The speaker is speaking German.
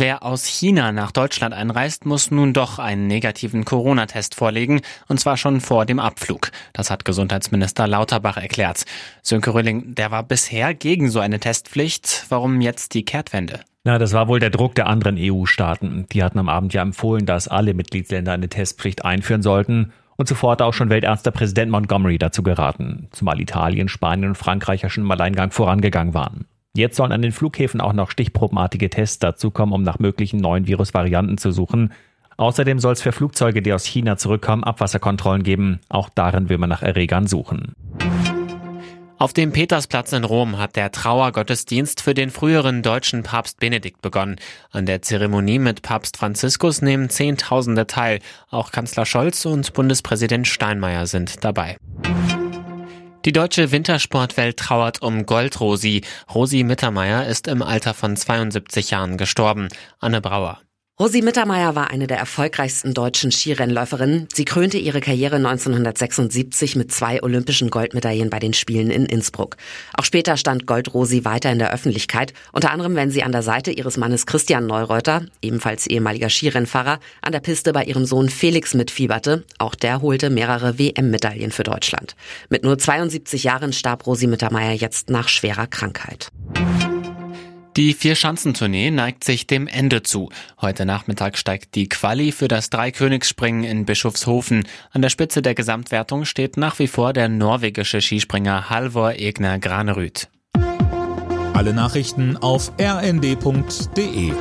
Wer aus China nach Deutschland einreist, muss nun doch einen negativen Corona-Test vorlegen, und zwar schon vor dem Abflug. Das hat Gesundheitsminister Lauterbach erklärt. Sönke Röhling, der war bisher gegen so eine Testpflicht. Warum jetzt die Kehrtwende? Na, das war wohl der Druck der anderen EU-Staaten. Die hatten am Abend ja empfohlen, dass alle Mitgliedsländer eine Testpflicht einführen sollten. Und zuvor hat auch schon Weltärztepräsident Montgomery dazu geraten, zumal Italien, Spanien und Frankreich ja schon im Alleingang vorangegangen waren. Jetzt sollen an den Flughäfen auch noch stichprobenartige Tests dazukommen, um nach möglichen neuen Virusvarianten zu suchen. Außerdem soll es für Flugzeuge, die aus China zurückkommen, Abwasserkontrollen geben. Auch darin will man nach Erregern suchen. Auf dem Petersplatz in Rom hat der Trauergottesdienst für den früheren deutschen Papst Benedikt begonnen. An der Zeremonie mit Papst Franziskus nehmen Zehntausende teil. Auch Kanzler Scholz und Bundespräsident Steinmeier sind dabei. Die deutsche Wintersportwelt trauert um Goldrosi. Rosi Mittermeier ist im Alter von 72 Jahren gestorben. Anne Brauer. Rosi Mittermeier war eine der erfolgreichsten deutschen Skirennläuferinnen. Sie krönte ihre Karriere 1976 mit zwei olympischen Goldmedaillen bei den Spielen in Innsbruck. Auch später stand Gold Rosi weiter in der Öffentlichkeit, unter anderem wenn sie an der Seite ihres Mannes Christian Neureuter, ebenfalls ehemaliger Skirennfahrer, an der Piste bei ihrem Sohn Felix mitfieberte. Auch der holte mehrere WM-Medaillen für Deutschland. Mit nur 72 Jahren starb Rosi Mittermeier jetzt nach schwerer Krankheit. Die Vier-Schanzentournee neigt sich dem Ende zu. Heute Nachmittag steigt die Quali für das Dreikönigsspringen in Bischofshofen. An der Spitze der Gesamtwertung steht nach wie vor der norwegische Skispringer Halvor Egner Granerüth. Alle Nachrichten auf rnd.de